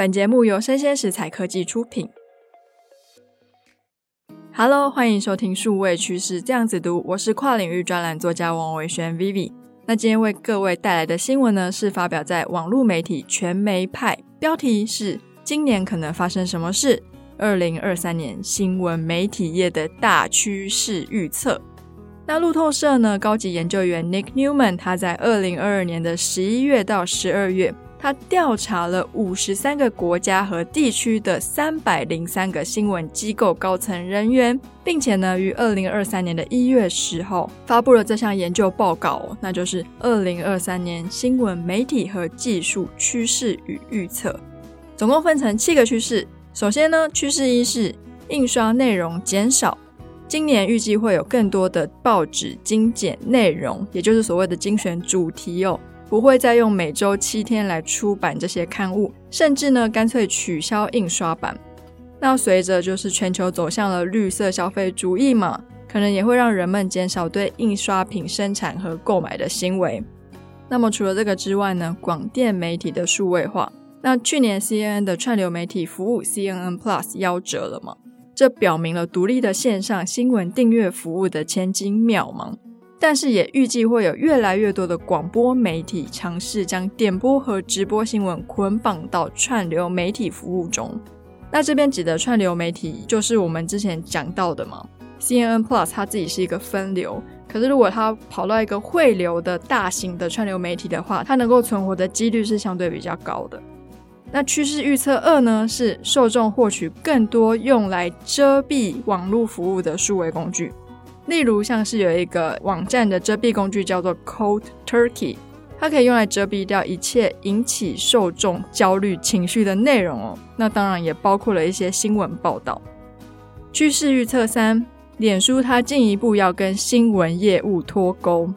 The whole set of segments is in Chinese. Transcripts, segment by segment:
本节目由生鲜食材科技出品。Hello，欢迎收听数位趋势这样子读，我是跨领域专栏作家王维轩 Vivi。那今天为各位带来的新闻呢，是发表在网络媒体全媒派，标题是“今年可能发生什么事？二零二三年新闻媒体业的大趋势预测”。那路透社呢，高级研究员 Nick Newman，他在二零二二年的十一月到十二月，他调查了五十三个国家和地区的三百零三个新闻机构高层人员，并且呢，于二零二三年的一月十号发布了这项研究报告，那就是二零二三年新闻媒体和技术趋势与预测，总共分成七个趋势。首先呢，趋势一是印刷内容减少。今年预计会有更多的报纸精简内容，也就是所谓的精选主题哦，不会再用每周七天来出版这些刊物，甚至呢干脆取消印刷版。那随着就是全球走向了绿色消费主义嘛，可能也会让人们减少对印刷品生产和购买的行为。那么除了这个之外呢，广电媒体的数位化，那去年 CNN 的串流媒体服务 CNN Plus 夭折了嘛。这表明了独立的线上新闻订阅服务的前景渺茫，但是也预计会有越来越多的广播媒体尝试将点播和直播新闻捆绑到串流媒体服务中。那这边指的串流媒体就是我们之前讲到的嘛，CNN Plus 它自己是一个分流，可是如果它跑到一个汇流的大型的串流媒体的话，它能够存活的几率是相对比较高的。那趋势预测二呢，是受众获取更多用来遮蔽网络服务的数位工具，例如像是有一个网站的遮蔽工具叫做 Cold Turkey，它可以用来遮蔽掉一切引起受众焦虑情绪的内容哦。那当然也包括了一些新闻报道。趋势预测三，脸书它进一步要跟新闻业务脱钩。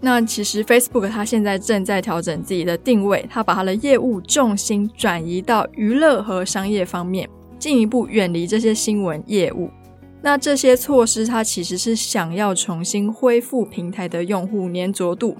那其实 Facebook 它现在正在调整自己的定位，它把它的业务重心转移到娱乐和商业方面，进一步远离这些新闻业务。那这些措施它其实是想要重新恢复平台的用户粘着度。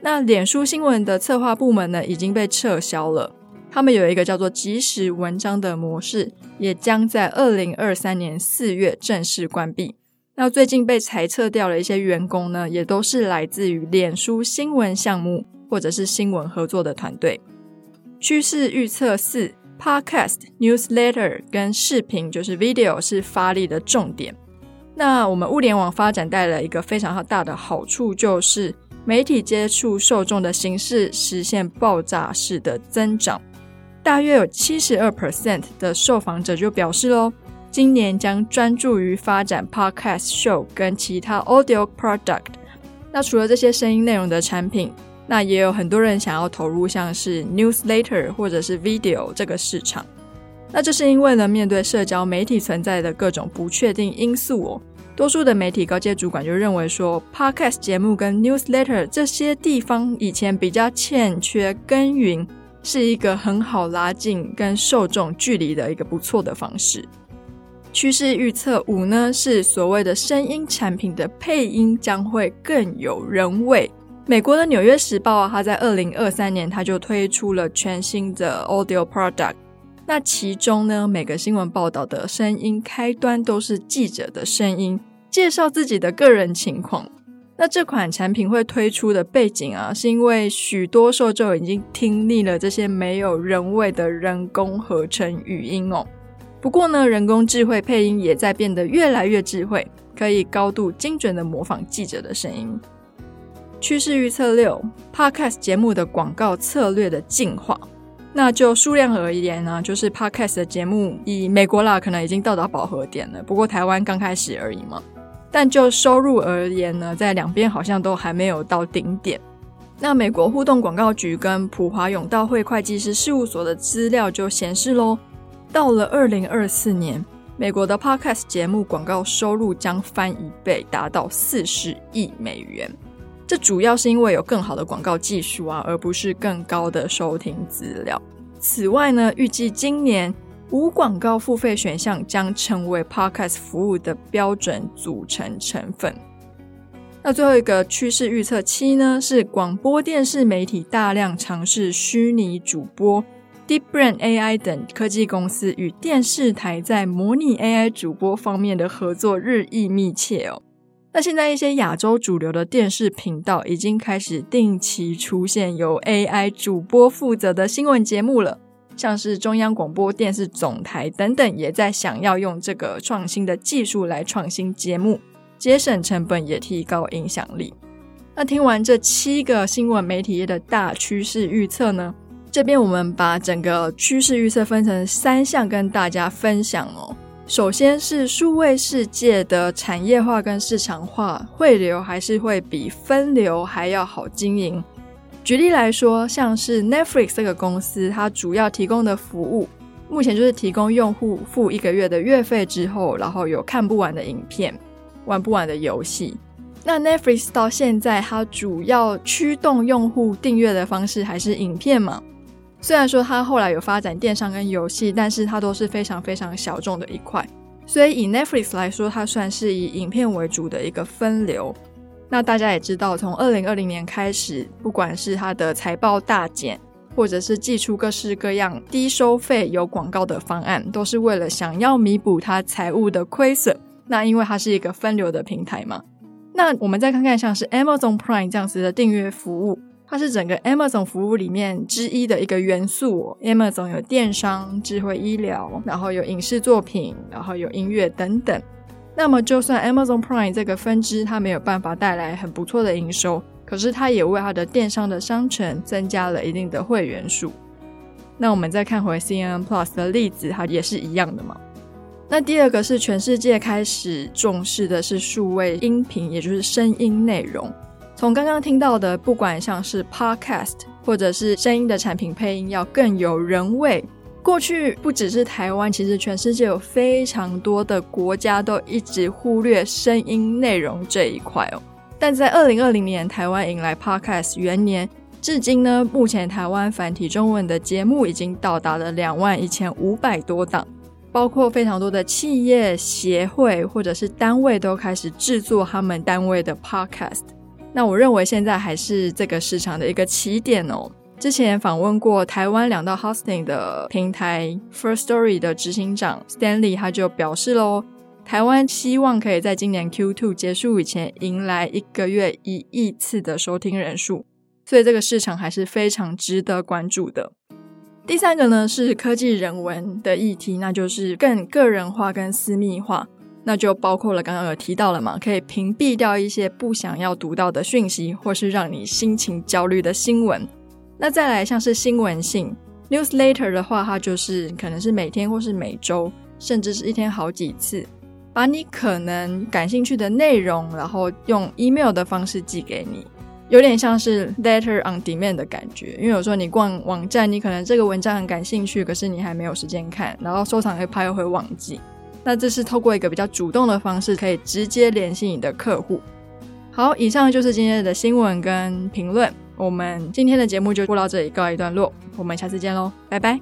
那脸书新闻的策划部门呢，已经被撤销了，他们有一个叫做即时文章的模式，也将在二零二三年四月正式关闭。那最近被裁撤掉了一些员工呢，也都是来自于脸书新闻项目或者是新闻合作的团队。趋势预测四，Podcast、Newsletter 跟视频就是 Video 是发力的重点。那我们物联网发展带来一个非常大的好处，就是媒体接触受众的形式实现爆炸式的增长。大约有七十二 percent 的受访者就表示喽。今年将专注于发展 Podcast Show 跟其他 Audio Product。那除了这些声音内容的产品，那也有很多人想要投入像是 Newsletter 或者是 Video 这个市场。那这是因为呢，面对社交媒体存在的各种不确定因素哦，多数的媒体高阶主管就认为说，Podcast 节目跟 Newsletter 这些地方以前比较欠缺耕耘，是一个很好拉近跟受众距离的一个不错的方式。趋势预测五呢，是所谓的声音产品的配音将会更有人味。美国的《纽约时报》啊，它在二零二三年它就推出了全新的 Audio Product。那其中呢，每个新闻报道的声音开端都是记者的声音，介绍自己的个人情况。那这款产品会推出的背景啊，是因为许多受众已经听腻了这些没有人味的人工合成语音哦。不过呢，人工智慧配音也在变得越来越智慧，可以高度精准地模仿记者的声音。趋势预测六，Podcast 节目的广告策略的进化。那就数量而言呢，就是 Podcast 的节目以美国啦，可能已经到达饱和点了。不过台湾刚开始而已嘛。但就收入而言呢，在两边好像都还没有到顶点。那美国互动广告局跟普华永道会会计师事务所的资料就显示喽。到了二零二四年，美国的 Podcast 节目广告收入将翻一倍，达到四十亿美元。这主要是因为有更好的广告技术啊，而不是更高的收听资料。此外呢，预计今年无广告付费选项将成为 Podcast 服务的标准组成成分。那最后一个趋势预测七呢，是广播电视媒体大量尝试虚拟主播。DeepBrain AI 等科技公司与电视台在模拟 AI 主播方面的合作日益密切哦。那现在一些亚洲主流的电视频道已经开始定期出现由 AI 主播负责的新闻节目了，像是中央广播电视总台等等，也在想要用这个创新的技术来创新节目，节省成本，也提高影响力。那听完这七个新闻媒体业的大趋势预测呢？这边我们把整个趋势预测分成三项跟大家分享哦。首先是数位世界的产业化跟市场化，汇流还是会比分流还要好经营。举例来说，像是 Netflix 这个公司，它主要提供的服务，目前就是提供用户付一个月的月费之后，然后有看不完的影片、玩不完的游戏。那 Netflix 到现在，它主要驱动用户订阅的方式还是影片嘛？虽然说它后来有发展电商跟游戏，但是它都是非常非常小众的一块。所以以 Netflix 来说，它算是以影片为主的一个分流。那大家也知道，从二零二零年开始，不管是它的财报大减，或者是寄出各式各样低收费有广告的方案，都是为了想要弥补它财务的亏损。那因为它是一个分流的平台嘛。那我们再看看像是 Amazon Prime 这样子的订阅服务。它是整个 Amazon 服务里面之一的一个元素哦。Amazon 有电商、智慧医疗，然后有影视作品，然后有音乐等等。那么，就算 Amazon Prime 这个分支它没有办法带来很不错的营收，可是它也为它的电商的商城增加了一定的会员数。那我们再看回 CNN Plus 的例子，它也是一样的嘛。那第二个是全世界开始重视的是数位音频，也就是声音内容。从刚刚听到的，不管像是 podcast 或者是声音的产品配音，要更有人味。过去不只是台湾，其实全世界有非常多的国家都一直忽略声音内容这一块哦。但在二零二零年，台湾迎来 podcast 元年，至今呢，目前台湾繁体中文的节目已经到达了两万一千五百多档，包括非常多的企业协会或者是单位都开始制作他们单位的 podcast。那我认为现在还是这个市场的一个起点哦。之前访问过台湾两道 hosting 的平台 Firstory 的执行长 Stanley，他就表示喽，台湾希望可以在今年 Q2 结束以前迎来一个月一亿次的收听人数，所以这个市场还是非常值得关注的。第三个呢是科技人文的议题，那就是更个人化跟私密化。那就包括了刚刚有提到了嘛，可以屏蔽掉一些不想要读到的讯息，或是让你心情焦虑的新闻。那再来像是新闻性 newsletter 的话，它就是可能是每天或是每周，甚至是一天好几次，把你可能感兴趣的内容，然后用 email 的方式寄给你，有点像是 letter on demand 的感觉。因为有时候你逛网站，你可能这个文章很感兴趣，可是你还没有时间看，然后收藏会怕又会忘记。那这是透过一个比较主动的方式，可以直接联系你的客户。好，以上就是今天的新闻跟评论。我们今天的节目就播到这里，告一段落。我们下次见喽，拜拜。